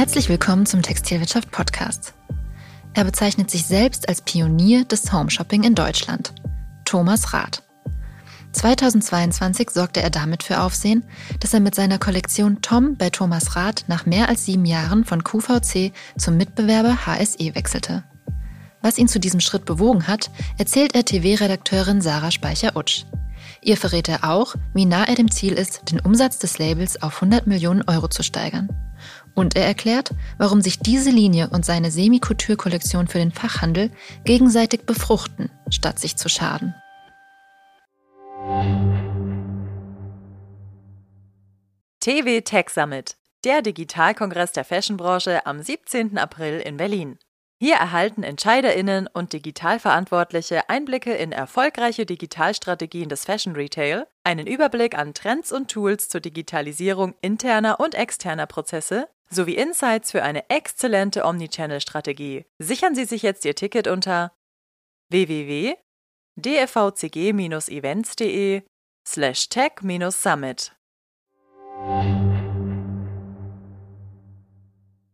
Herzlich willkommen zum Textilwirtschaft Podcast. Er bezeichnet sich selbst als Pionier des Homeshopping in Deutschland. Thomas Rath. 2022 sorgte er damit für Aufsehen, dass er mit seiner Kollektion Tom bei Thomas Rath nach mehr als sieben Jahren von QVC zum Mitbewerber HSE wechselte. Was ihn zu diesem Schritt bewogen hat, erzählt RTW-Redakteurin Sarah Speicher-Utsch. Ihr verrät er auch, wie nah er dem Ziel ist, den Umsatz des Labels auf 100 Millionen Euro zu steigern. Und er erklärt, warum sich diese Linie und seine Semi-Couture-Kollektion für den Fachhandel gegenseitig befruchten, statt sich zu schaden. TV Tech Summit, der Digitalkongress der Fashionbranche am 17. April in Berlin. Hier erhalten Entscheiderinnen und Digitalverantwortliche Einblicke in erfolgreiche Digitalstrategien des Fashion Retail, einen Überblick an Trends und Tools zur Digitalisierung interner und externer Prozesse sowie Insights für eine exzellente Omnichannel-Strategie. Sichern Sie sich jetzt Ihr Ticket unter www.dfvcg-events.de slash tech-summit.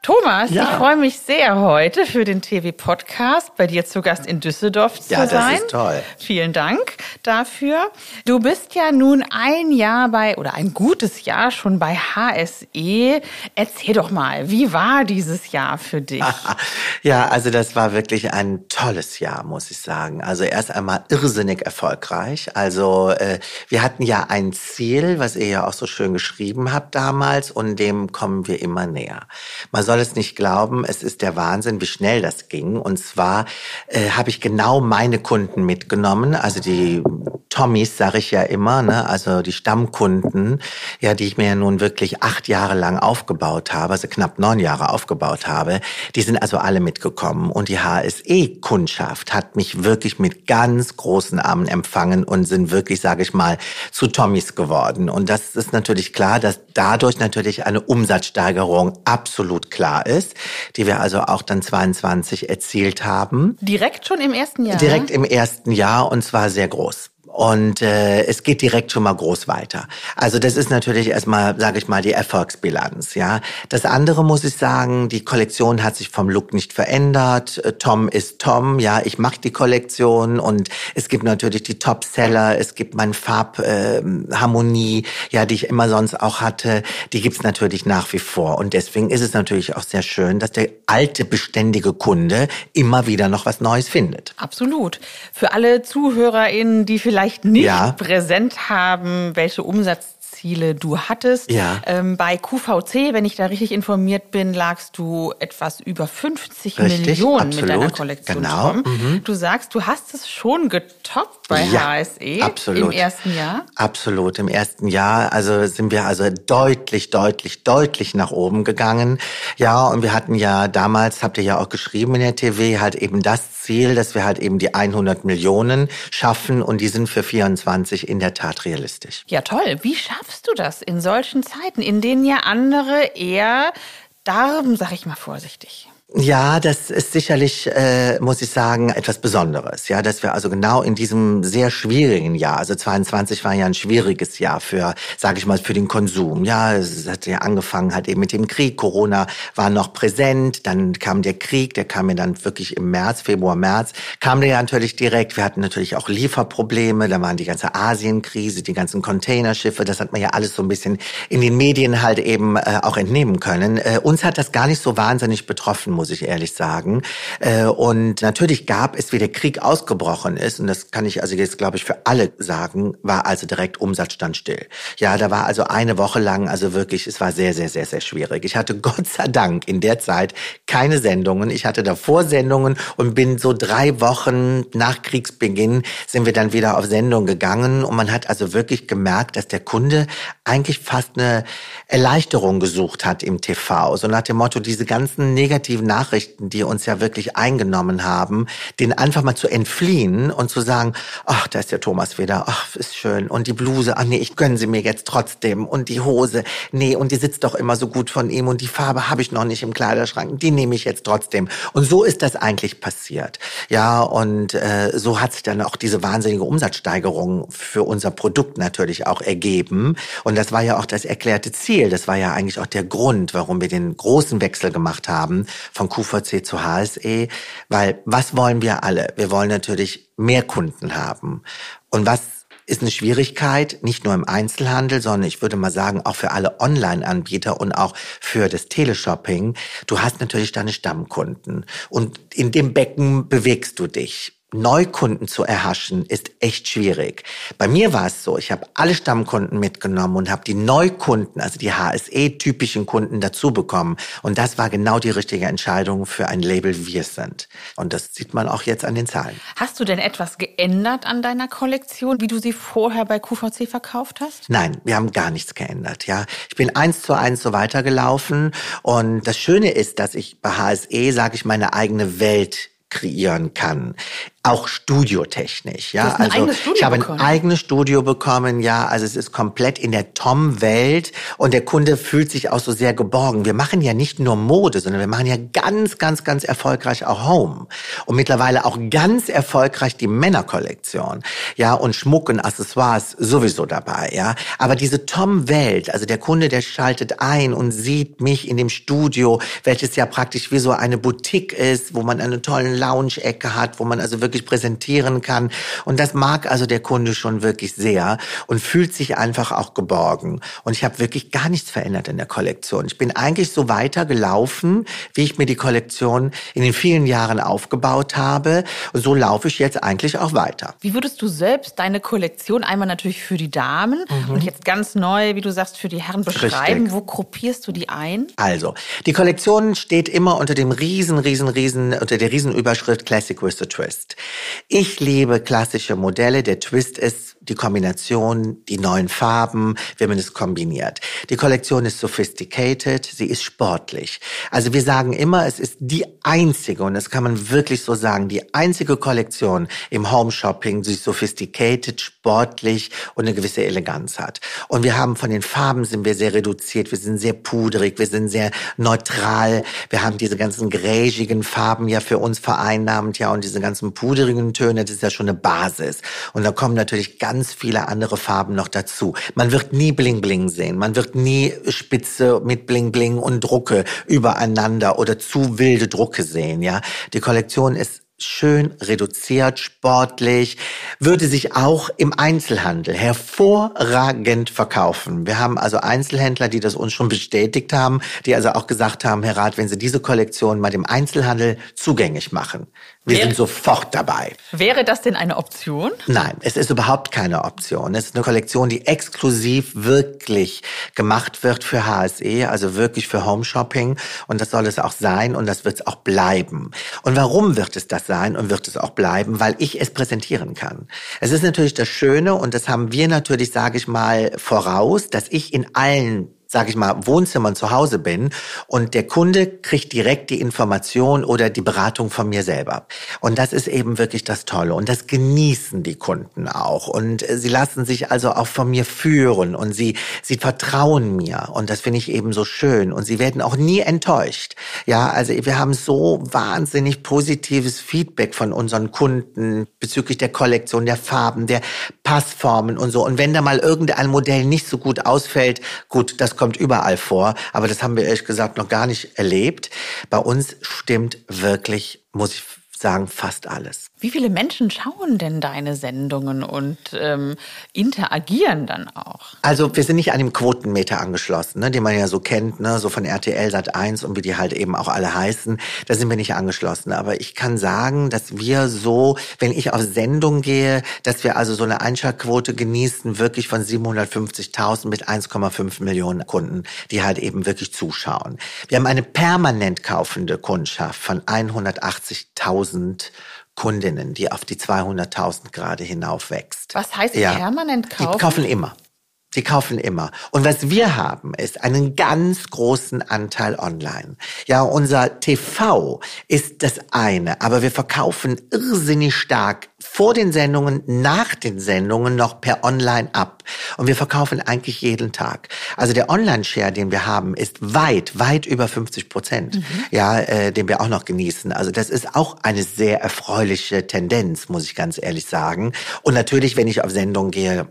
Thomas, ja. ich freue mich sehr heute für den TV-Podcast bei dir zu Gast in Düsseldorf zu ja, sein. Ja, das ist toll. Vielen Dank dafür. Du bist ja nun ein Jahr bei, oder ein gutes Jahr schon bei HSE. Erzähl doch mal, wie war dieses Jahr für dich? ja, also das war wirklich ein tolles Jahr, muss ich sagen. Also erst einmal irrsinnig erfolgreich. Also äh, wir hatten ja ein Ziel, was ihr ja auch so schön geschrieben habt damals und dem kommen wir immer näher. Man soll soll es nicht glauben, es ist der Wahnsinn, wie schnell das ging. Und zwar äh, habe ich genau meine Kunden mitgenommen, also die Tommys, sage ich ja immer, ne? also die Stammkunden, ja, die ich mir ja nun wirklich acht Jahre lang aufgebaut habe, also knapp neun Jahre aufgebaut habe, die sind also alle mitgekommen. Und die HSE-Kundschaft hat mich wirklich mit ganz großen Armen empfangen und sind wirklich, sage ich mal, zu Tommys geworden. Und das ist natürlich klar, dass dadurch natürlich eine Umsatzsteigerung absolut klar ist, die wir also auch dann 22 erzielt haben. Direkt schon im ersten Jahr? Direkt im ersten Jahr und zwar sehr groß. Und äh, es geht direkt schon mal groß weiter. Also das ist natürlich erstmal, sage ich mal, die Erfolgsbilanz. Ja, das andere muss ich sagen, die Kollektion hat sich vom Look nicht verändert. Äh, Tom ist Tom. Ja, ich mache die Kollektion und es gibt natürlich die Topseller. Es gibt meine Farbharmonie, äh, ja, die ich immer sonst auch hatte. Die gibt's natürlich nach wie vor. Und deswegen ist es natürlich auch sehr schön, dass der alte beständige Kunde immer wieder noch was Neues findet. Absolut. Für alle ZuhörerInnen, die vielleicht vielleicht nicht ja. präsent haben, welche Umsatzziele du hattest. Ja. Ähm, bei QVC, wenn ich da richtig informiert bin, lagst du etwas über 50 richtig, Millionen absolut. mit deiner Kollektion. Genau. Mhm. Du sagst, du hast es schon getoppt bei ja, HSE absolut. im ersten Jahr. Absolut, im ersten Jahr. Also sind wir also deutlich, deutlich, deutlich nach oben gegangen. Ja, und wir hatten ja damals, habt ihr ja auch geschrieben in der TV, halt eben das Ziel, dass wir halt eben die 100 Millionen schaffen und die sind für 24 in der Tat realistisch. Ja, toll. Wie schaffst du das in solchen Zeiten, in denen ja andere eher darben, sag ich mal vorsichtig? Ja, das ist sicherlich, äh, muss ich sagen, etwas Besonderes. Ja, dass wir also genau in diesem sehr schwierigen Jahr, also 22 war ja ein schwieriges Jahr für, sage ich mal, für den Konsum. Ja, es hat ja angefangen halt eben mit dem Krieg. Corona war noch präsent, dann kam der Krieg, der kam ja dann wirklich im März, Februar, März, kam der ja natürlich direkt. Wir hatten natürlich auch Lieferprobleme, da waren die ganze Asienkrise, die ganzen Containerschiffe, das hat man ja alles so ein bisschen in den Medien halt eben äh, auch entnehmen können. Äh, uns hat das gar nicht so wahnsinnig betroffen muss ich ehrlich sagen. Äh, und natürlich gab es, wie der Krieg ausgebrochen ist, und das kann ich also jetzt, glaube ich, für alle sagen, war also direkt Umsatzstand still. Ja, da war also eine Woche lang, also wirklich, es war sehr, sehr, sehr, sehr schwierig. Ich hatte Gott sei Dank in der Zeit keine Sendungen. Ich hatte davor Sendungen und bin so drei Wochen nach Kriegsbeginn sind wir dann wieder auf Sendung gegangen und man hat also wirklich gemerkt, dass der Kunde eigentlich fast eine Erleichterung gesucht hat im TV. So nach dem Motto, diese ganzen negativen Nachrichten, die uns ja wirklich eingenommen haben, den einfach mal zu entfliehen und zu sagen, ach, da ist der Thomas wieder, ach, ist schön. Und die Bluse, ach nee, ich gönne sie mir jetzt trotzdem. Und die Hose, nee, und die sitzt doch immer so gut von ihm. Und die Farbe habe ich noch nicht im Kleiderschrank, die nehme ich jetzt trotzdem. Und so ist das eigentlich passiert. Ja, und äh, so hat sich dann auch diese wahnsinnige Umsatzsteigerung für unser Produkt natürlich auch ergeben. Und das war ja auch das erklärte Ziel. Das war ja eigentlich auch der Grund, warum wir den großen Wechsel gemacht haben von QVC zu HSE. Weil was wollen wir alle? Wir wollen natürlich mehr Kunden haben. Und was ist eine Schwierigkeit, nicht nur im Einzelhandel, sondern ich würde mal sagen, auch für alle Online-Anbieter und auch für das Teleshopping. Du hast natürlich deine Stammkunden und in dem Becken bewegst du dich. Neukunden zu erhaschen, ist echt schwierig. Bei mir war es so, ich habe alle Stammkunden mitgenommen und habe die Neukunden, also die HSE-typischen Kunden dazu bekommen. Und das war genau die richtige Entscheidung für ein Label Wir sind. Und das sieht man auch jetzt an den Zahlen. Hast du denn etwas geändert an deiner Kollektion, wie du sie vorher bei QVC verkauft hast? Nein, wir haben gar nichts geändert. Ja, Ich bin eins zu eins so weitergelaufen. Und das Schöne ist, dass ich bei HSE, sage ich, meine eigene Welt kreieren kann auch studiotechnisch, ja. also ich habe bekommen. ein eigenes Studio bekommen, ja. Also es ist komplett in der Tom-Welt und der Kunde fühlt sich auch so sehr geborgen. Wir machen ja nicht nur Mode, sondern wir machen ja ganz, ganz, ganz erfolgreich auch Home und mittlerweile auch ganz erfolgreich die Männerkollektion, ja. Und Schmuck und Accessoires sowieso dabei, ja. Aber diese Tom-Welt, also der Kunde, der schaltet ein und sieht mich in dem Studio, welches ja praktisch wie so eine Boutique ist, wo man eine tolle Lounge-Ecke hat, wo man also wirklich wirklich präsentieren kann. Und das mag also der Kunde schon wirklich sehr und fühlt sich einfach auch geborgen. Und ich habe wirklich gar nichts verändert in der Kollektion. Ich bin eigentlich so weitergelaufen, wie ich mir die Kollektion in den vielen Jahren aufgebaut habe. Und so laufe ich jetzt eigentlich auch weiter. Wie würdest du selbst deine Kollektion einmal natürlich für die Damen mhm. und jetzt ganz neu, wie du sagst, für die Herren beschreiben? Richtig. Wo gruppierst du die ein? Also, die Kollektion steht immer unter dem riesen, riesen, riesen, unter der Riesenüberschrift Classic with a Twist. Ich liebe klassische Modelle. Der Twist ist, die Kombination, die neuen Farben, wenn man es kombiniert. Die Kollektion ist sophisticated, sie ist sportlich. Also wir sagen immer, es ist die einzige, und das kann man wirklich so sagen, die einzige Kollektion im Home Shopping, die sophisticated, sportlich und eine gewisse Eleganz hat. Und wir haben von den Farben sind wir sehr reduziert, wir sind sehr pudrig, wir sind sehr neutral, wir haben diese ganzen gräsigen Farben ja für uns vereinnahmt, ja, und diese ganzen pudrigen Töne, das ist ja schon eine Basis. Und da kommen natürlich ganz ganz viele andere Farben noch dazu. Man wird nie Bling Bling sehen. Man wird nie Spitze mit Bling Bling und Drucke übereinander oder zu wilde Drucke sehen, ja. Die Kollektion ist schön reduziert, sportlich, würde sich auch im Einzelhandel hervorragend verkaufen. Wir haben also Einzelhändler, die das uns schon bestätigt haben, die also auch gesagt haben, Herr Rath, wenn Sie diese Kollektion mal dem Einzelhandel zugänglich machen, wir wäre, sind sofort dabei. Wäre das denn eine Option? Nein, es ist überhaupt keine Option. Es ist eine Kollektion, die exklusiv wirklich gemacht wird für HSE, also wirklich für Home Shopping. Und das soll es auch sein und das wird es auch bleiben. Und warum wird es das sein und wird es auch bleiben? Weil ich es präsentieren kann. Es ist natürlich das Schöne und das haben wir natürlich, sage ich mal, voraus, dass ich in allen sage ich mal, Wohnzimmern zu Hause bin und der Kunde kriegt direkt die Information oder die Beratung von mir selber. Und das ist eben wirklich das Tolle. Und das genießen die Kunden auch. Und äh, sie lassen sich also auch von mir führen und sie, sie vertrauen mir. Und das finde ich eben so schön. Und sie werden auch nie enttäuscht. Ja, also wir haben so wahnsinnig positives Feedback von unseren Kunden bezüglich der Kollektion, der Farben, der Passformen und so. Und wenn da mal irgendein Modell nicht so gut ausfällt, gut, das kommt überall vor, aber das haben wir ehrlich gesagt noch gar nicht erlebt. Bei uns stimmt wirklich, muss ich sagen, fast alles. Wie viele Menschen schauen denn deine Sendungen und ähm, interagieren dann auch? Also wir sind nicht an dem Quotenmeter angeschlossen, ne, den man ja so kennt, ne, so von RTL Sat 1 und wie die halt eben auch alle heißen. Da sind wir nicht angeschlossen. Aber ich kann sagen, dass wir so, wenn ich auf Sendung gehe, dass wir also so eine Einschaltquote genießen, wirklich von 750.000 mit 1,5 Millionen Kunden, die halt eben wirklich zuschauen. Wir haben eine permanent kaufende Kundschaft von 180.000 Kundinnen, die auf die 200.000 gerade hinauf wächst. Was heißt ja. permanent kaufen? Die kaufen immer. Sie kaufen immer. Und was wir haben, ist einen ganz großen Anteil online. Ja, unser TV ist das eine, aber wir verkaufen irrsinnig stark vor den Sendungen, nach den Sendungen noch per Online ab. Und wir verkaufen eigentlich jeden Tag. Also der Online-Share, den wir haben, ist weit, weit über 50 Prozent, mhm. ja, äh, den wir auch noch genießen. Also das ist auch eine sehr erfreuliche Tendenz, muss ich ganz ehrlich sagen. Und natürlich, wenn ich auf Sendung gehe,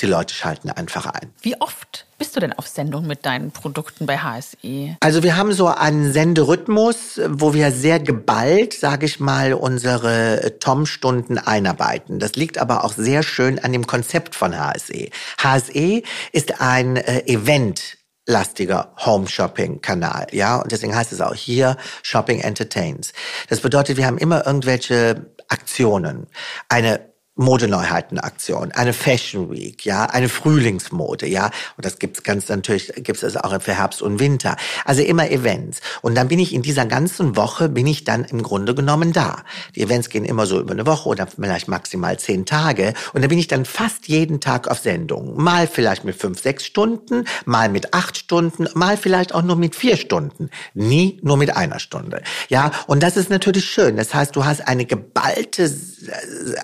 die Leute schalten einfach ein. Wie oft bist du denn auf Sendung mit deinen Produkten bei HSE? Also wir haben so einen Senderhythmus, wo wir sehr geballt, sage ich mal, unsere Tom-Stunden einarbeiten. Das liegt aber auch sehr schön an dem Konzept von HSE. HSE ist ein äh, Event lastiger Home Shopping Kanal, ja, und deswegen heißt es auch hier Shopping Entertains. Das bedeutet, wir haben immer irgendwelche Aktionen, eine Modeneuheitenaktion, eine Fashion Week, ja, eine Frühlingsmode, ja, und das gibt's ganz natürlich, gibt's es auch für Herbst und Winter. Also immer Events. Und dann bin ich in dieser ganzen Woche, bin ich dann im Grunde genommen da. Die Events gehen immer so über eine Woche oder vielleicht maximal zehn Tage. Und dann bin ich dann fast jeden Tag auf Sendung. Mal vielleicht mit fünf, sechs Stunden, mal mit acht Stunden, mal vielleicht auch nur mit vier Stunden. Nie nur mit einer Stunde. Ja, und das ist natürlich schön. Das heißt, du hast eine geballte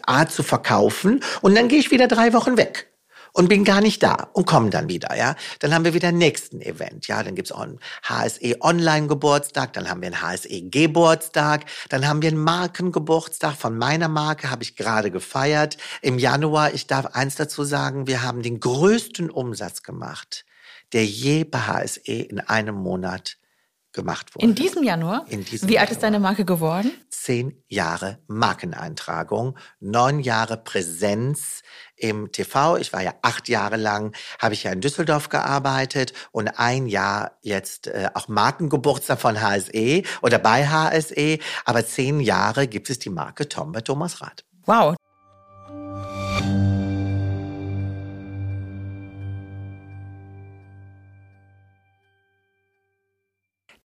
Art zu verkaufen verkaufen und dann gehe ich wieder drei Wochen weg und bin gar nicht da und komme dann wieder, ja. Dann haben wir wieder nächsten Event, ja. Dann gibt's auch einen HSE Online Geburtstag, dann haben wir einen HSE Geburtstag, dann haben wir einen Markengeburtstag von meiner Marke, habe ich gerade gefeiert. Im Januar, ich darf eins dazu sagen, wir haben den größten Umsatz gemacht, der je bei HSE in einem Monat gemacht wurde. In diesem Januar? In diesem Wie alt ist deine Marke geworden? Zehn Jahre Markeneintragung, neun Jahre Präsenz im TV. Ich war ja acht Jahre lang, habe ich ja in Düsseldorf gearbeitet und ein Jahr jetzt äh, auch Markengeburtstag von HSE oder bei HSE. Aber zehn Jahre gibt es die Marke Tom bei Thomas Rath. Wow.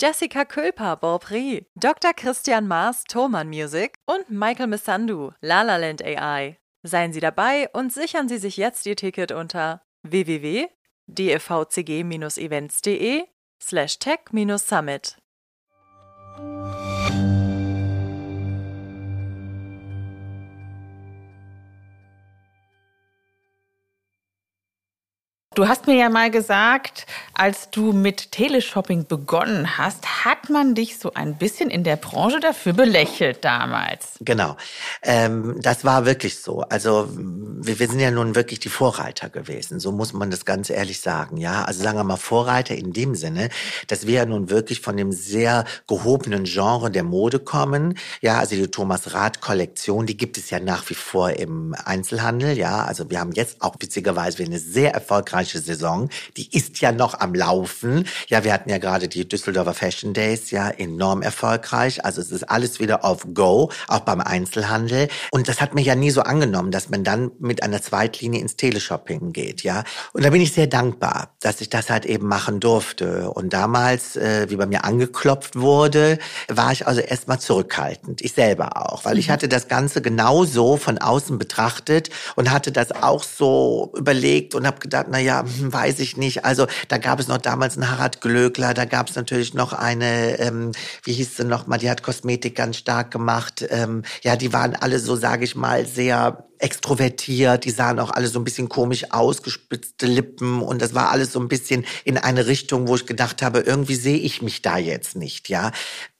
Jessica Külper, Beaupré, Dr. Christian Maas, Thoman Music und Michael Missandu, Lalaland AI. Seien Sie dabei und sichern Sie sich jetzt Ihr Ticket unter www.dfvcg-events.de slash tech-summit. Du hast mir ja mal gesagt, als du mit Teleshopping begonnen hast, hat man dich so ein bisschen in der Branche dafür belächelt damals. Genau. Ähm, das war wirklich so. Also wir, wir, sind ja nun wirklich die Vorreiter gewesen. So muss man das ganz ehrlich sagen. Ja, also sagen wir mal Vorreiter in dem Sinne, dass wir ja nun wirklich von dem sehr gehobenen Genre der Mode kommen. Ja, also die Thomas Rath Kollektion, die gibt es ja nach wie vor im Einzelhandel. Ja, also wir haben jetzt auch witzigerweise eine sehr erfolgreiche erfolgreiche Saison. Die ist ja noch am Laufen. Ja, wir hatten ja gerade die Düsseldorfer Fashion Days, ja, enorm erfolgreich. Also es ist alles wieder auf Go, auch beim Einzelhandel. Und das hat mir ja nie so angenommen, dass man dann mit einer Zweitlinie ins Teleshopping geht, ja. Und da bin ich sehr dankbar, dass ich das halt eben machen durfte. Und damals, äh, wie bei mir angeklopft wurde, war ich also erstmal zurückhaltend. Ich selber auch, weil ich mhm. hatte das Ganze genauso von außen betrachtet und hatte das auch so überlegt und habe gedacht, na ja, ja, hm, weiß ich nicht. Also da gab es noch damals einen Harald Glöckler, da gab es natürlich noch eine, ähm, wie hieß sie noch mal, die hat Kosmetik ganz stark gemacht. Ähm, ja, die waren alle so, sage ich mal, sehr extrovertiert, die sahen auch alle so ein bisschen komisch aus, gespitzte Lippen und das war alles so ein bisschen in eine Richtung, wo ich gedacht habe, irgendwie sehe ich mich da jetzt nicht, ja.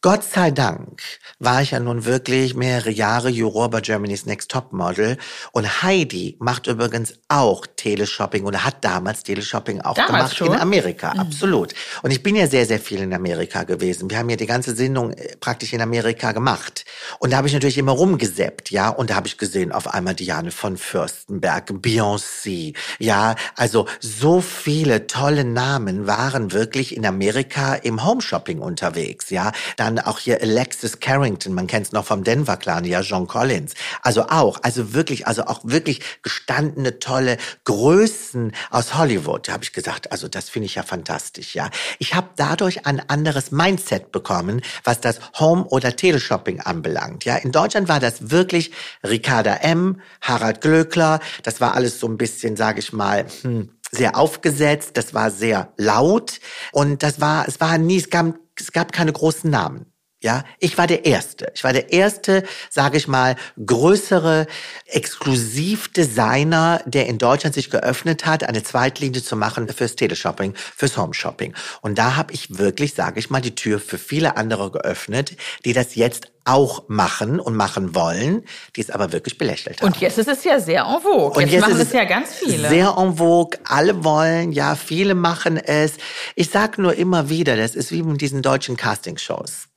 Gott sei Dank war ich ja nun wirklich mehrere Jahre Juror bei Germany's Next Top Model und Heidi macht übrigens auch Teleshopping oder hat damals Teleshopping auch damals gemacht schon? in Amerika, mhm. absolut. Und ich bin ja sehr, sehr viel in Amerika gewesen. Wir haben ja die ganze Sendung äh, praktisch in Amerika gemacht. Und da habe ich natürlich immer rumgesäppt, ja. Und da habe ich gesehen, auf einmal Diane von Fürstenberg, Beyoncé, ja. Also so viele tolle Namen waren wirklich in Amerika im Homeshopping unterwegs, ja. Dann auch hier Alexis Carrington, man kennt es noch vom Denver Clan, ja, John Collins. Also auch, also wirklich, also auch wirklich gestandene, tolle Größen aus Hollywood. Habe ich gesagt, also das finde ich ja fantastisch, ja. Ich habe dadurch ein anderes Mindset bekommen, was das Home- oder Teleshopping anbelangt, ja. In Deutschland war das wirklich Ricarda M., Harald Glöckler, das war alles so ein bisschen, sage ich mal, hm, sehr aufgesetzt, das war sehr laut und das war, es war nie, es gab, es gab keine großen Namen. Ja, ich war der Erste. Ich war der erste, sage ich mal, größere Exklusivdesigner, der in Deutschland sich geöffnet hat, eine Zweitlinie zu machen fürs Teleshopping, fürs Homeshopping. Und da habe ich wirklich, sage ich mal, die Tür für viele andere geöffnet, die das jetzt auch machen und machen wollen, die es aber wirklich belächelt haben. Und jetzt ist es ja sehr en vogue. Und jetzt, jetzt machen es ja ganz viele. Sehr en vogue. Alle wollen, ja, viele machen es. Ich sage nur immer wieder, das ist wie mit diesen deutschen Castingshows.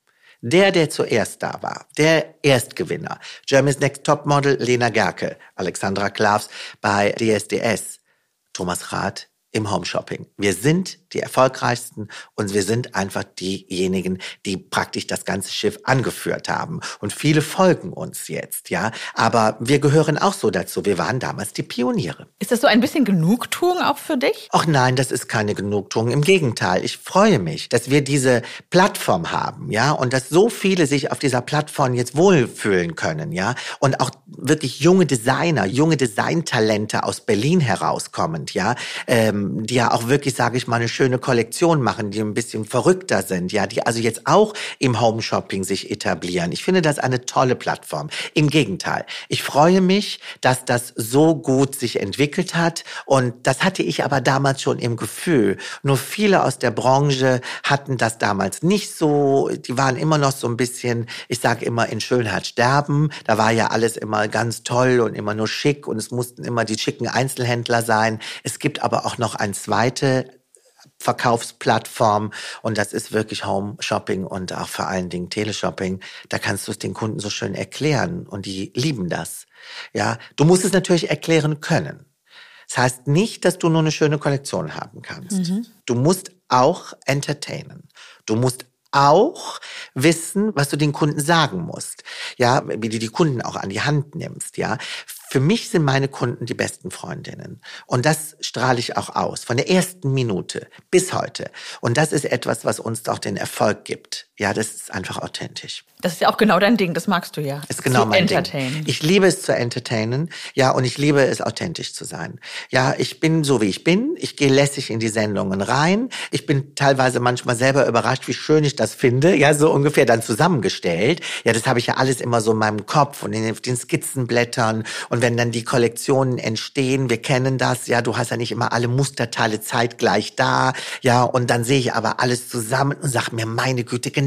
Der, der zuerst da war, der Erstgewinner, Germany's Next Topmodel Lena Gerke, Alexandra Klavs bei DSDS, Thomas Rath im Homeshopping. Wir sind die erfolgreichsten und wir sind einfach diejenigen, die praktisch das ganze Schiff angeführt haben. Und viele folgen uns jetzt, ja. Aber wir gehören auch so dazu. Wir waren damals die Pioniere. Ist das so ein bisschen Genugtuung auch für dich? Ach nein, das ist keine Genugtuung. Im Gegenteil, ich freue mich, dass wir diese Plattform haben, ja, und dass so viele sich auf dieser Plattform jetzt wohlfühlen können, ja, und auch wirklich junge Designer, junge Designtalente aus Berlin herauskommend, ja, ähm, die ja auch wirklich, sage ich mal, eine schöne Kollektion machen, die ein bisschen verrückter sind, ja, die also jetzt auch im Home Shopping sich etablieren. Ich finde das eine tolle Plattform. Im Gegenteil, ich freue mich, dass das so gut sich entwickelt hat und das hatte ich aber damals schon im Gefühl. Nur viele aus der Branche hatten das damals nicht so, die waren immer noch so ein bisschen, ich sage immer in Schönheit sterben. Da war ja alles immer ganz toll und immer nur schick und es mussten immer die schicken Einzelhändler sein. Es gibt aber auch noch ein zweite Verkaufsplattform und das ist wirklich Home Shopping und auch vor allen Dingen Teleshopping. Da kannst du es den Kunden so schön erklären und die lieben das. Ja, du musst es natürlich erklären können. Das heißt nicht, dass du nur eine schöne Kollektion haben kannst. Mhm. Du musst auch entertainen. Du musst auch wissen, was du den Kunden sagen musst. Ja, wie du die Kunden auch an die Hand nimmst. Ja, für mich sind meine Kunden die besten Freundinnen. Und das strahle ich auch aus. Von der ersten Minute bis heute. Und das ist etwas, was uns auch den Erfolg gibt. Ja, das ist einfach authentisch. Das ist ja auch genau dein Ding, das magst du ja. Ist genau zu mein. Ding. Ich liebe es zu entertainen, ja, und ich liebe es authentisch zu sein. Ja, ich bin so wie ich bin, ich gehe lässig in die Sendungen rein. Ich bin teilweise manchmal selber überrascht, wie schön ich das finde, ja, so ungefähr dann zusammengestellt. Ja, das habe ich ja alles immer so in meinem Kopf und in den Skizzenblättern und wenn dann die Kollektionen entstehen, wir kennen das, ja, du hast ja nicht immer alle Musterteile zeitgleich da, ja, und dann sehe ich aber alles zusammen und sag mir, meine Güte, genau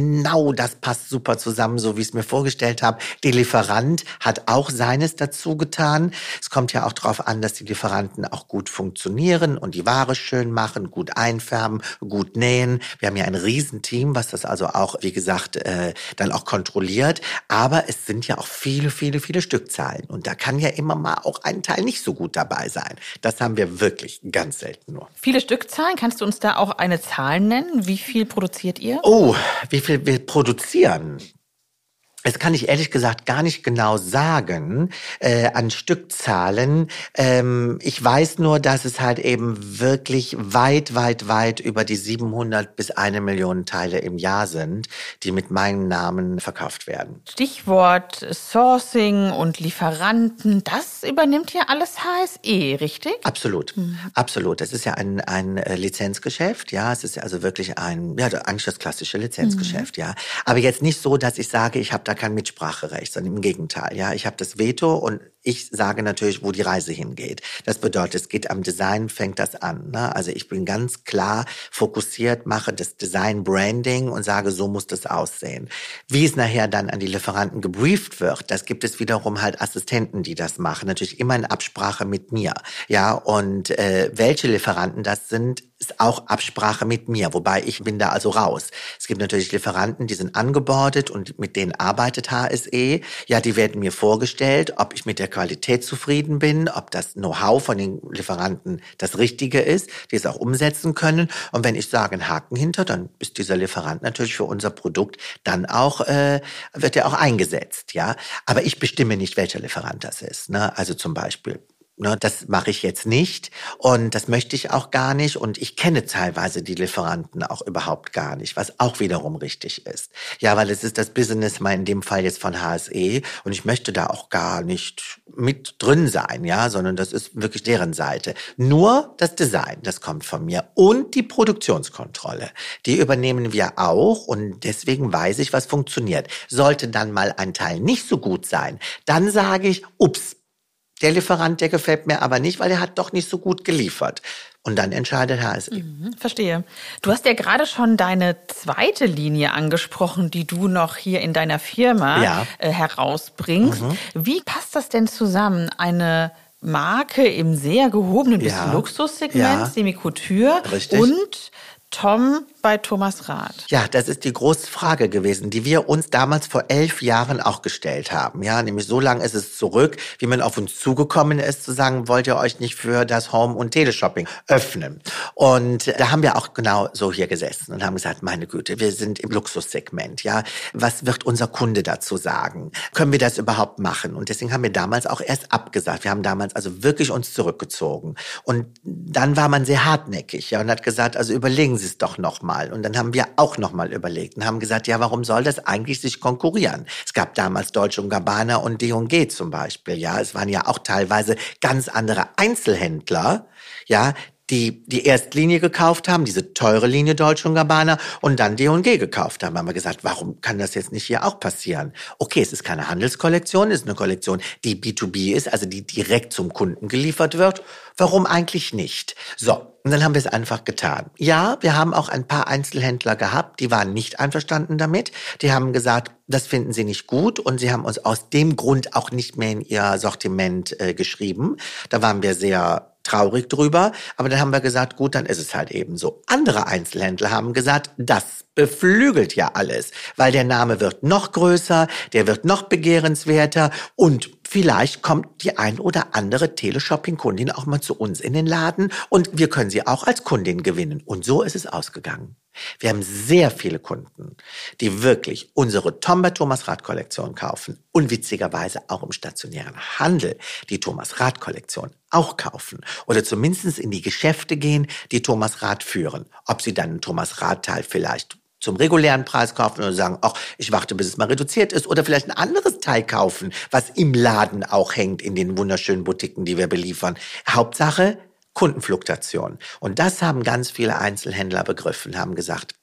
das passt super zusammen, so wie ich es mir vorgestellt habe. Der Lieferant hat auch seines dazu getan. Es kommt ja auch darauf an, dass die Lieferanten auch gut funktionieren und die Ware schön machen, gut einfärben, gut nähen. Wir haben ja ein Riesenteam, was das also auch, wie gesagt, äh, dann auch kontrolliert. Aber es sind ja auch viele, viele, viele Stückzahlen. Und da kann ja immer mal auch ein Teil nicht so gut dabei sein. Das haben wir wirklich ganz selten nur. Viele Stückzahlen, kannst du uns da auch eine Zahl nennen? Wie viel produziert ihr? Oh, wie viel wir produzieren? Das kann ich ehrlich gesagt gar nicht genau sagen äh, an Stückzahlen. Ähm, ich weiß nur, dass es halt eben wirklich weit, weit, weit über die 700 bis eine Million Teile im Jahr sind, die mit meinem Namen verkauft werden. Stichwort Sourcing und Lieferanten, das übernimmt ja alles HSE, richtig? Absolut, mhm. absolut. Das ist ja ein, ein äh, Lizenzgeschäft, ja. Es ist ja also wirklich ein, ja, eigentlich das klassische Lizenzgeschäft, mhm. ja. Aber jetzt nicht so, dass ich sage, ich habe da kein Mitspracherecht, sondern im Gegenteil. Ja, ich habe das Veto und ich sage natürlich, wo die Reise hingeht. Das bedeutet, es geht am Design, fängt das an. Ne? Also ich bin ganz klar fokussiert, mache das Design Branding und sage, so muss das aussehen. Wie es nachher dann an die Lieferanten gebrieft wird, das gibt es wiederum halt Assistenten, die das machen. Natürlich immer in Absprache mit mir. Ja, und äh, welche Lieferanten das sind, ist auch Absprache mit mir, wobei ich bin da also raus. Es gibt natürlich Lieferanten, die sind angebordet und mit denen arbeitet HSE. Ja, die werden mir vorgestellt, ob ich mit der Qualität zufrieden bin, ob das Know-how von den Lieferanten das Richtige ist, die es auch umsetzen können. Und wenn ich sage, ein Haken hinter, dann ist dieser Lieferant natürlich für unser Produkt dann auch, äh, wird er auch eingesetzt, ja. Aber ich bestimme nicht, welcher Lieferant das ist. Ne? Also zum Beispiel Ne, das mache ich jetzt nicht und das möchte ich auch gar nicht und ich kenne teilweise die Lieferanten auch überhaupt gar nicht, was auch wiederum richtig ist. Ja, weil es ist das Business mal in dem Fall jetzt von HSE und ich möchte da auch gar nicht mit drin sein, ja, sondern das ist wirklich deren Seite. Nur das Design, das kommt von mir und die Produktionskontrolle, die übernehmen wir auch und deswegen weiß ich, was funktioniert. Sollte dann mal ein Teil nicht so gut sein, dann sage ich, ups, der Lieferant, der gefällt mir aber nicht, weil er hat doch nicht so gut geliefert. Und dann entscheidet HSE. Mhm, verstehe. Du hast ja gerade schon deine zweite Linie angesprochen, die du noch hier in deiner Firma ja. äh, herausbringst. Mhm. Wie passt das denn zusammen? Eine Marke im sehr gehobenen bis ja. Luxussegment, ja. Semikouture und Tom bei Thomas Rath? Ja, das ist die große Frage gewesen, die wir uns damals vor elf Jahren auch gestellt haben. Ja, nämlich so lange ist es zurück, wie man auf uns zugekommen ist, zu sagen, wollt ihr euch nicht für das Home- und Teleshopping öffnen? Und da haben wir auch genau so hier gesessen und haben gesagt, meine Güte, wir sind im Luxussegment. Ja, was wird unser Kunde dazu sagen? Können wir das überhaupt machen? Und deswegen haben wir damals auch erst abgesagt. Wir haben damals also wirklich uns zurückgezogen. Und dann war man sehr hartnäckig, ja, und hat gesagt, also überlegen Sie es doch noch mal nochmal. Und dann haben wir auch nochmal überlegt und haben gesagt, ja, warum soll das eigentlich sich konkurrieren? Es gab damals Deutsche und Gabbana und D&G zum Beispiel. Ja, es waren ja auch teilweise ganz andere Einzelhändler, ja, die die Erstlinie gekauft haben, diese teure Linie Deutsche und Gabbana und dann D&G gekauft haben. Haben wir gesagt, warum kann das jetzt nicht hier auch passieren? Okay, es ist keine Handelskollektion, es ist eine Kollektion, die B2B ist, also die direkt zum Kunden geliefert wird. Warum eigentlich nicht? So, und dann haben wir es einfach getan. Ja, wir haben auch ein paar Einzelhändler gehabt, die waren nicht einverstanden damit. Die haben gesagt, das finden sie nicht gut und sie haben uns aus dem Grund auch nicht mehr in ihr Sortiment äh, geschrieben. Da waren wir sehr traurig drüber, aber dann haben wir gesagt, gut, dann ist es halt eben so. Andere Einzelhändler haben gesagt, das beflügelt ja alles, weil der Name wird noch größer, der wird noch begehrenswerter und vielleicht kommt die ein oder andere Teleshopping-Kundin auch mal zu uns in den Laden und wir können sie auch als Kundin gewinnen. Und so ist es ausgegangen. Wir haben sehr viele Kunden, die wirklich unsere Tomba Thomas Rad Kollektion kaufen und witzigerweise auch im stationären Handel die Thomas Rad Kollektion auch kaufen oder zumindest in die Geschäfte gehen, die Thomas Rad führen. Ob sie dann ein Thomas Rad Teil vielleicht zum regulären Preis kaufen oder sagen, ach, ich warte, bis es mal reduziert ist oder vielleicht ein anderes Teil kaufen, was im Laden auch hängt in den wunderschönen Boutiquen, die wir beliefern. Hauptsache Kundenfluktuation. Und das haben ganz viele Einzelhändler begriffen, haben gesagt,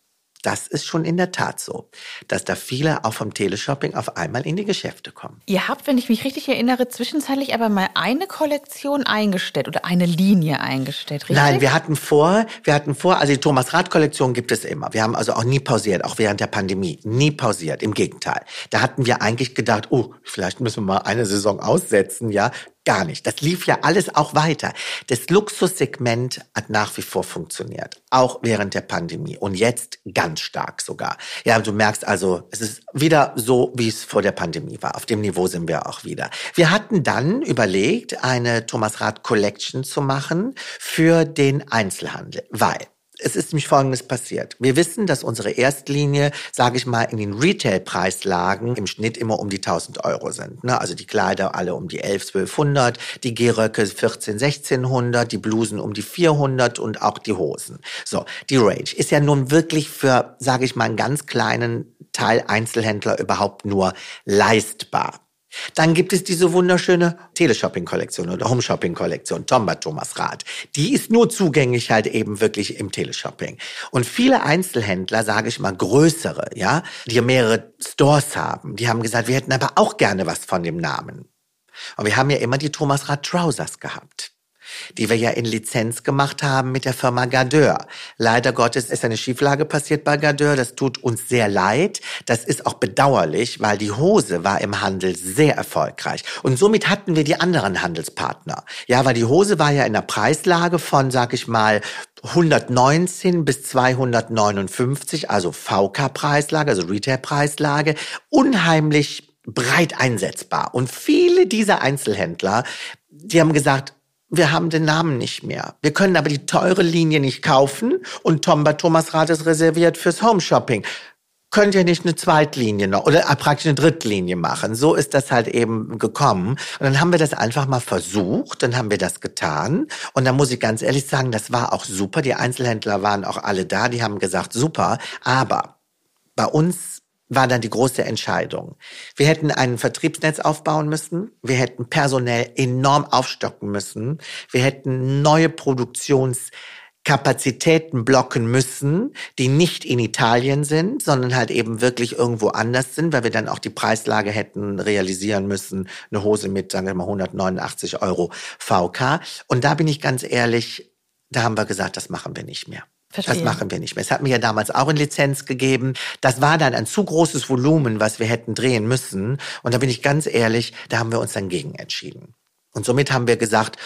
das ist schon in der Tat so, dass da viele auch vom Teleshopping auf einmal in die Geschäfte kommen. Ihr habt, wenn ich mich richtig erinnere, zwischenzeitlich aber mal eine Kollektion eingestellt oder eine Linie eingestellt, richtig? Nein, wir hatten vor, wir hatten vor, also die Thomas Rath Kollektion gibt es immer. Wir haben also auch nie pausiert, auch während der Pandemie, nie pausiert. Im Gegenteil, da hatten wir eigentlich gedacht, oh, vielleicht müssen wir mal eine Saison aussetzen, ja, Gar nicht. Das lief ja alles auch weiter. Das Luxussegment hat nach wie vor funktioniert. Auch während der Pandemie. Und jetzt ganz stark sogar. Ja, du merkst also, es ist wieder so, wie es vor der Pandemie war. Auf dem Niveau sind wir auch wieder. Wir hatten dann überlegt, eine Thomas Rath Collection zu machen für den Einzelhandel. Weil es ist nämlich Folgendes passiert. Wir wissen, dass unsere Erstlinie, sage ich mal, in den Retailpreislagen im Schnitt immer um die 1000 Euro sind. Ne? Also die Kleider alle um die 11, 1200, die Gehröcke 14, 1600, die Blusen um die 400 und auch die Hosen. So, die Range ist ja nun wirklich für, sage ich mal, einen ganz kleinen Teil Einzelhändler überhaupt nur leistbar. Dann gibt es diese wunderschöne Teleshopping-Kollektion oder Home-Shopping-Kollektion, Tomba Thomas Rath. Die ist nur zugänglich halt eben wirklich im Teleshopping. Und viele Einzelhändler, sage ich mal größere, ja, die mehrere Stores haben, die haben gesagt, wir hätten aber auch gerne was von dem Namen. Und wir haben ja immer die Thomas Rath Trousers gehabt die wir ja in Lizenz gemacht haben mit der Firma Gardeur. Leider Gottes ist eine Schieflage passiert bei Gardeur. Das tut uns sehr leid. Das ist auch bedauerlich, weil die Hose war im Handel sehr erfolgreich. Und somit hatten wir die anderen Handelspartner. Ja, weil die Hose war ja in der Preislage von, sag ich mal, 119 bis 259, also VK-Preislage, also Retail-Preislage, unheimlich breit einsetzbar. Und viele dieser Einzelhändler, die haben gesagt, wir haben den Namen nicht mehr. Wir können aber die teure Linie nicht kaufen und Tomba Thomas Rath ist reserviert fürs Home Shopping. Könnt ihr nicht eine Zweitlinie noch oder praktisch eine Drittlinie machen? So ist das halt eben gekommen. Und dann haben wir das einfach mal versucht, dann haben wir das getan. Und dann muss ich ganz ehrlich sagen, das war auch super. Die Einzelhändler waren auch alle da, die haben gesagt, super. Aber bei uns war dann die große Entscheidung. Wir hätten ein Vertriebsnetz aufbauen müssen, wir hätten personell enorm aufstocken müssen, wir hätten neue Produktionskapazitäten blocken müssen, die nicht in Italien sind, sondern halt eben wirklich irgendwo anders sind, weil wir dann auch die Preislage hätten realisieren müssen, eine Hose mit, sagen wir mal, 189 Euro VK. Und da bin ich ganz ehrlich, da haben wir gesagt, das machen wir nicht mehr. Verstehe. Das machen wir nicht mehr. Es hat mir ja damals auch eine Lizenz gegeben. Das war dann ein zu großes Volumen, was wir hätten drehen müssen. Und da bin ich ganz ehrlich, da haben wir uns dann gegen entschieden. Und somit haben wir gesagt,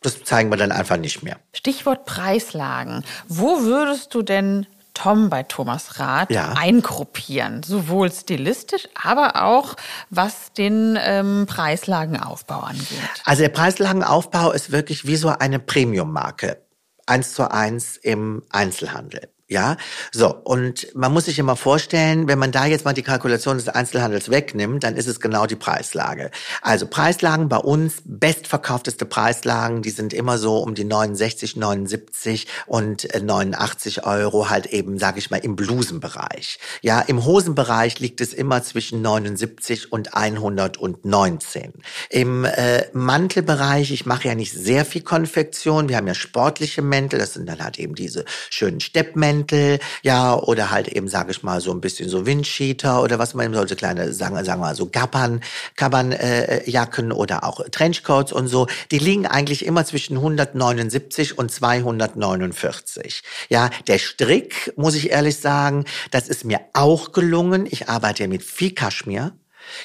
das zeigen wir dann einfach nicht mehr. Stichwort Preislagen. Wo würdest du denn Tom bei Thomas Rath ja. eingruppieren, sowohl stilistisch, aber auch was den ähm, Preislagenaufbau angeht. Also der Preislagenaufbau ist wirklich wie so eine Premium-Marke eins zu eins im Einzelhandel. Ja, so. Und man muss sich immer vorstellen, wenn man da jetzt mal die Kalkulation des Einzelhandels wegnimmt, dann ist es genau die Preislage. Also Preislagen bei uns, bestverkaufteste Preislagen, die sind immer so um die 69, 79 und 89 äh, Euro halt eben, sage ich mal, im Blusenbereich. Ja, im Hosenbereich liegt es immer zwischen 79 und 119. Im äh, Mantelbereich, ich mache ja nicht sehr viel Konfektion, wir haben ja sportliche Mäntel, das sind dann halt eben diese schönen Steppmäntel, Mäntel, ja, oder halt eben, sage ich mal, so ein bisschen so Windcheater oder was man eben sollte, kleine, sagen, sagen wir mal so Gabbern, Gabbernjacken äh, oder auch Trenchcoats und so, die liegen eigentlich immer zwischen 179 und 249. Ja, der Strick, muss ich ehrlich sagen, das ist mir auch gelungen. Ich arbeite ja mit viel Kaschmir.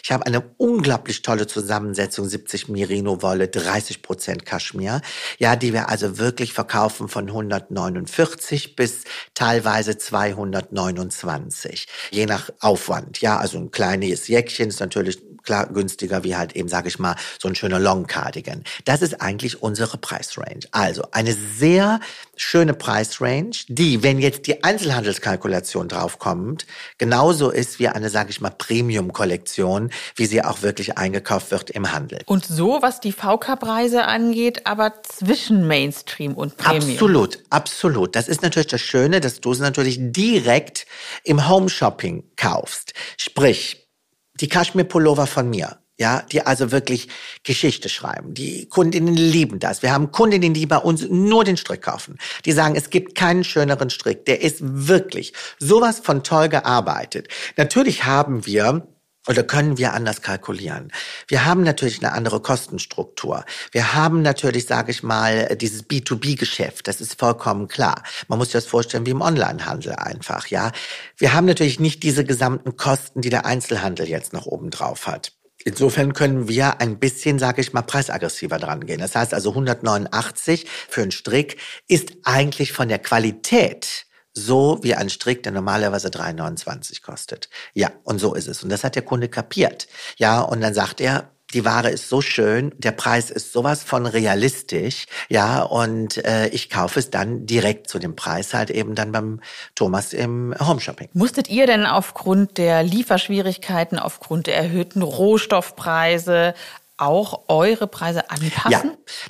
Ich habe eine unglaublich tolle Zusammensetzung, 70 Merino-Wolle, 30 Prozent Kaschmir, ja, die wir also wirklich verkaufen von 149 bis teilweise 229, je nach Aufwand. Ja, also ein kleines Jäckchen ist natürlich klar günstiger wie halt eben, sage ich mal, so ein schöner Long Cardigan. Das ist eigentlich unsere Preisrange. Also eine sehr schöne Preisrange, die, wenn jetzt die Einzelhandelskalkulation draufkommt, genauso ist wie eine, sage ich mal, Premium-Kollektion, wie sie auch wirklich eingekauft wird im Handel. Und so, was die VK-Preise angeht, aber zwischen Mainstream und Premium. Absolut, absolut. Das ist natürlich das Schöne, dass du es natürlich direkt im Home-Shopping kaufst. Sprich, die Kaschmir-Pullover von mir, ja, die also wirklich Geschichte schreiben. Die Kundinnen lieben das. Wir haben Kundinnen, die bei uns nur den Strick kaufen. Die sagen, es gibt keinen schöneren Strick. Der ist wirklich sowas von toll gearbeitet. Natürlich haben wir oder können wir anders kalkulieren? Wir haben natürlich eine andere Kostenstruktur. Wir haben natürlich, sage ich mal, dieses B2B-Geschäft. Das ist vollkommen klar. Man muss sich das vorstellen wie im Onlinehandel einfach, ja. Wir haben natürlich nicht diese gesamten Kosten, die der Einzelhandel jetzt noch oben drauf hat. Insofern können wir ein bisschen, sage ich mal, preisaggressiver dran gehen. Das heißt also 189 für einen Strick ist eigentlich von der Qualität so wie ein Strick, der normalerweise 3,29 kostet. Ja, und so ist es. Und das hat der Kunde kapiert. Ja, und dann sagt er, die Ware ist so schön, der Preis ist sowas von realistisch, ja, und äh, ich kaufe es dann direkt zu dem Preis halt eben dann beim Thomas im Homeshopping. Musstet ihr denn aufgrund der Lieferschwierigkeiten, aufgrund der erhöhten Rohstoffpreise auch eure Preise anpassen? Ja,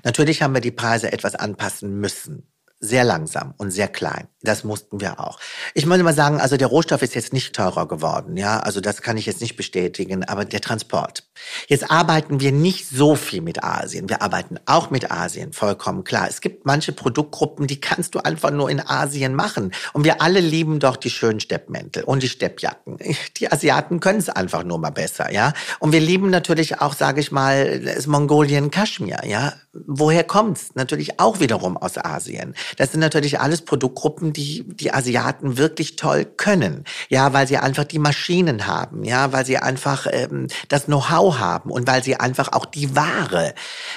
natürlich haben wir die Preise etwas anpassen müssen sehr langsam und sehr klein. Das mussten wir auch. Ich muss mal sagen, also der Rohstoff ist jetzt nicht teurer geworden, ja, also das kann ich jetzt nicht bestätigen, aber der Transport. Jetzt arbeiten wir nicht so viel mit Asien. Wir arbeiten auch mit Asien, vollkommen klar. Es gibt manche Produktgruppen, die kannst du einfach nur in Asien machen. Und wir alle lieben doch die schönen Steppmäntel und die Steppjacken. Die Asiaten können es einfach nur mal besser, ja. Und wir lieben natürlich auch, sage ich mal, das Mongolien Kaschmir, ja. Woher kommt's? Natürlich auch wiederum aus Asien. Das sind natürlich alles Produktgruppen, die die Asiaten wirklich toll können. Ja, weil sie einfach die Maschinen haben, ja, weil sie einfach ähm, das Know-how haben und weil sie einfach auch die Ware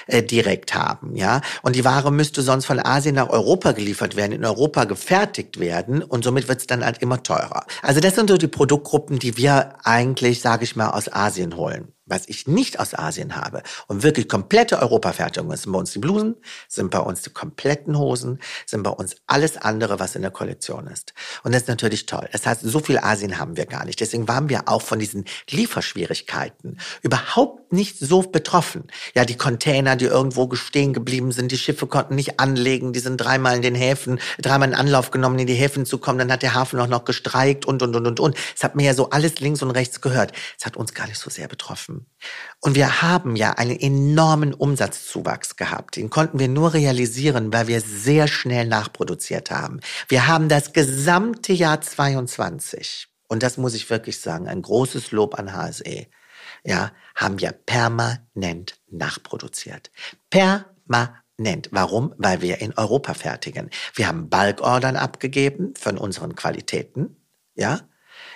äh, direkt haben, ja. Und die Ware müsste sonst von Asien nach Europa geliefert werden, in Europa gefertigt werden und somit wird es dann halt immer teurer. Also das sind so die Produktgruppen, die wir eigentlich, sage ich mal, aus Asien holen was ich nicht aus Asien habe und wirklich komplette Europafertigung ist, sind bei uns die Blusen, sind bei uns die kompletten Hosen, sind bei uns alles andere, was in der Kollektion ist. Und das ist natürlich toll. Das heißt, so viel Asien haben wir gar nicht. Deswegen waren wir auch von diesen Lieferschwierigkeiten überhaupt nicht so betroffen. Ja, die Container, die irgendwo stehen geblieben sind, die Schiffe konnten nicht anlegen, die sind dreimal in den Häfen, dreimal in Anlauf genommen, in die Häfen zu kommen, dann hat der Hafen auch noch gestreikt und, und, und, und, und. Es hat mir ja so alles links und rechts gehört. Es hat uns gar nicht so sehr betroffen. Und wir haben ja einen enormen Umsatzzuwachs gehabt. Den konnten wir nur realisieren, weil wir sehr schnell nachproduziert haben. Wir haben das gesamte Jahr 22, und das muss ich wirklich sagen, ein großes Lob an HSE, ja, haben wir permanent nachproduziert. Permanent. Warum? Weil wir in Europa fertigen. Wir haben Balkordern abgegeben von unseren Qualitäten, ja,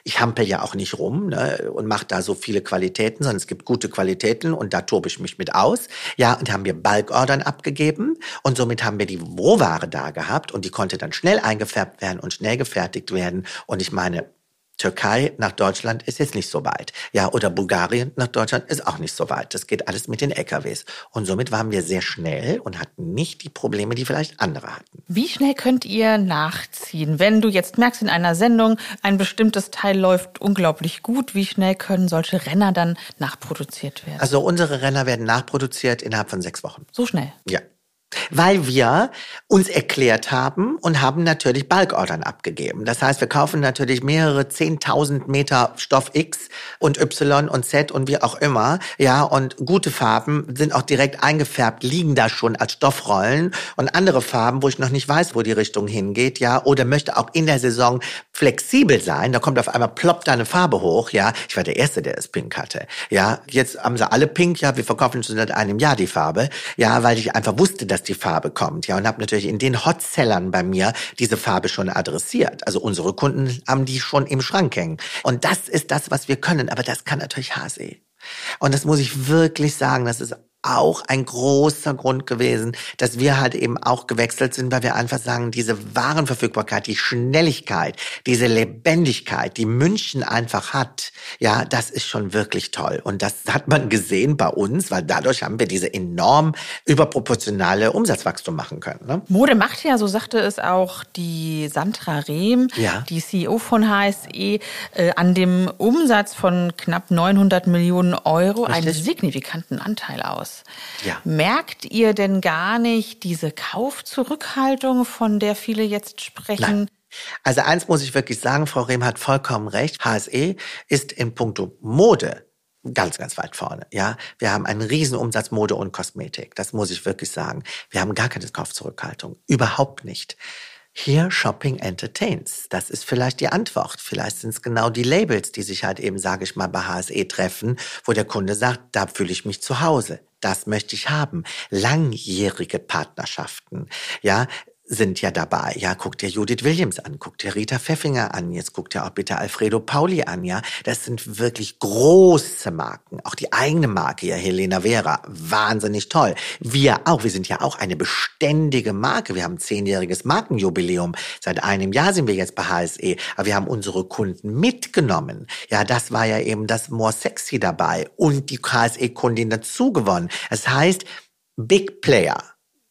ich hampel ja auch nicht rum ne, und mache da so viele Qualitäten, sondern es gibt gute Qualitäten und da tobe ich mich mit aus. Ja, und haben wir Balkordern abgegeben und somit haben wir die Rohware da gehabt und die konnte dann schnell eingefärbt werden und schnell gefertigt werden. Und ich meine, Türkei nach Deutschland ist jetzt nicht so weit. Ja, oder Bulgarien nach Deutschland ist auch nicht so weit. Das geht alles mit den LKWs. Und somit waren wir sehr schnell und hatten nicht die Probleme, die vielleicht andere hatten. Wie schnell könnt ihr nachziehen? Wenn du jetzt merkst in einer Sendung, ein bestimmtes Teil läuft unglaublich gut, wie schnell können solche Renner dann nachproduziert werden? Also unsere Renner werden nachproduziert innerhalb von sechs Wochen. So schnell? Ja weil wir uns erklärt haben und haben natürlich Balkordern abgegeben. Das heißt, wir kaufen natürlich mehrere 10.000 Meter Stoff X und Y und Z und wie auch immer. Ja, und gute Farben sind auch direkt eingefärbt, liegen da schon als Stoffrollen und andere Farben, wo ich noch nicht weiß, wo die Richtung hingeht, ja, oder möchte auch in der Saison flexibel sein. Da kommt auf einmal ploppt eine Farbe hoch, ja. Ich war der Erste, der es pink hatte. Ja, jetzt haben sie alle pink, ja, wir verkaufen schon seit einem Jahr die Farbe. Ja, weil ich einfach wusste, dass die Farbe kommt. Ja, und habe natürlich in den Hotsellern bei mir diese Farbe schon adressiert. Also unsere Kunden haben die schon im Schrank hängen. Und das ist das, was wir können. Aber das kann natürlich HSE. Und das muss ich wirklich sagen, das ist auch ein großer Grund gewesen, dass wir halt eben auch gewechselt sind, weil wir einfach sagen, diese Warenverfügbarkeit, die Schnelligkeit, diese Lebendigkeit, die München einfach hat, ja, das ist schon wirklich toll. Und das hat man gesehen bei uns, weil dadurch haben wir diese enorm überproportionale Umsatzwachstum machen können. Ne? Mode macht ja, so sagte es auch die Sandra Rehm, ja. die CEO von HSE, äh, an dem Umsatz von knapp 900 Millionen Euro Richtig. einen signifikanten Anteil aus. Ja. Merkt ihr denn gar nicht diese Kaufzurückhaltung, von der viele jetzt sprechen? Nein. Also eins muss ich wirklich sagen, Frau Rehm hat vollkommen recht. HSE ist in puncto Mode ganz, ganz weit vorne. Ja, wir haben einen riesen Umsatz Mode und Kosmetik. Das muss ich wirklich sagen. Wir haben gar keine Kaufzurückhaltung. Überhaupt nicht. Hier Shopping Entertains. Das ist vielleicht die Antwort. Vielleicht sind es genau die Labels, die sich halt eben, sage ich mal, bei HSE treffen, wo der Kunde sagt, da fühle ich mich zu Hause das möchte ich haben. Langjährige Partnerschaften. Ja, sind ja dabei. Ja, guck dir Judith Williams an, guck dir Rita Pfeffinger an, jetzt guck dir auch bitte Alfredo Pauli an, ja. Das sind wirklich große Marken. Auch die eigene Marke, ja, Helena Vera, wahnsinnig toll. Wir auch, wir sind ja auch eine beständige Marke. Wir haben zehnjähriges Markenjubiläum. Seit einem Jahr sind wir jetzt bei HSE, aber wir haben unsere Kunden mitgenommen. Ja, das war ja eben das More Sexy dabei und die HSE-Kundin dazu gewonnen. Das heißt, Big Player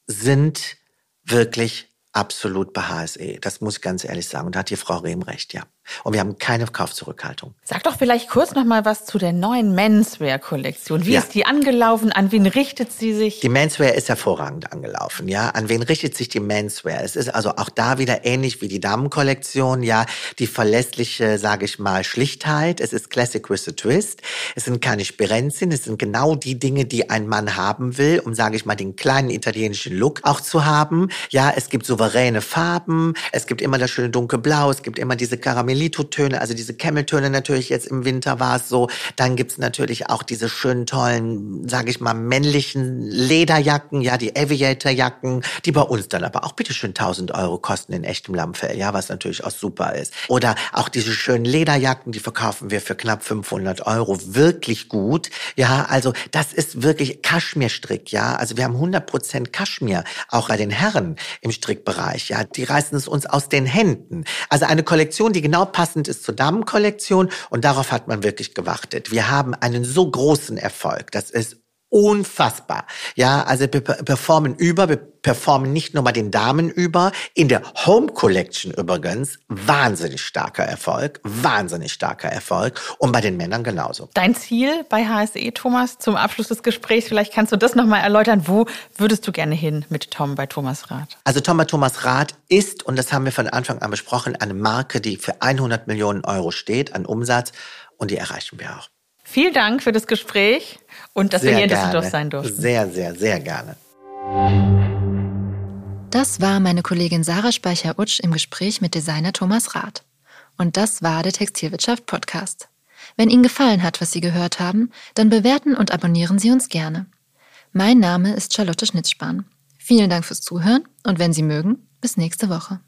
sind wirklich absolut bei HSE. Das muss ich ganz ehrlich sagen. Und da hat die Frau Rehm recht, ja. Und wir haben keine Kaufzurückhaltung. Sag doch vielleicht kurz noch mal was zu der neuen Menswear-Kollektion. Wie ja. ist die angelaufen? An wen richtet sie sich? Die Menswear ist hervorragend angelaufen, ja. An wen richtet sich die Menswear? Es ist also auch da wieder ähnlich wie die Damenkollektion, ja. Die verlässliche, sage ich mal, Schlichtheit. Es ist Classic with a Twist. Es sind keine Spirenzien. Es sind genau die Dinge, die ein Mann haben will, um, sage ich mal, den kleinen italienischen Look auch zu haben. Ja, es gibt souveräne Farben. Es gibt immer das schöne dunkelblau. Es gibt immer diese Karamell Melito-Töne, also diese Camel-Töne natürlich jetzt im Winter war es so. Dann gibt's natürlich auch diese schönen, tollen, sage ich mal, männlichen Lederjacken, ja, die Aviator-Jacken, die bei uns dann aber auch bitteschön 1000 Euro kosten in echtem Lammfell, ja, was natürlich auch super ist. Oder auch diese schönen Lederjacken, die verkaufen wir für knapp 500 Euro, wirklich gut. Ja, also das ist wirklich Kaschmirstrick, ja. Also wir haben 100 Prozent Kaschmir, auch bei den Herren im Strickbereich, ja. Die reißen es uns aus den Händen. Also eine Kollektion, die genau genau passend ist zur Damenkollektion und darauf hat man wirklich gewartet. Wir haben einen so großen Erfolg. Das ist unfassbar. Ja, also wir performen über, wir performen nicht nur bei den Damen über, in der Home Collection übrigens wahnsinnig starker Erfolg, wahnsinnig starker Erfolg und bei den Männern genauso. Dein Ziel bei HSE, Thomas, zum Abschluss des Gesprächs, vielleicht kannst du das nochmal erläutern, wo würdest du gerne hin mit Tom bei Thomas Rath? Also Tom bei Thomas Rath ist, und das haben wir von Anfang an besprochen, eine Marke, die für 100 Millionen Euro steht an Umsatz und die erreichen wir auch. Vielen Dank für das Gespräch und dass sehr wir hier in Düsseldorf sein durften. Sehr, sehr, sehr gerne. Das war meine Kollegin Sarah Speicher-Utsch im Gespräch mit Designer Thomas Rath. Und das war der Textilwirtschaft Podcast. Wenn Ihnen gefallen hat, was Sie gehört haben, dann bewerten und abonnieren Sie uns gerne. Mein Name ist Charlotte Schnitzspahn. Vielen Dank fürs Zuhören und wenn Sie mögen, bis nächste Woche.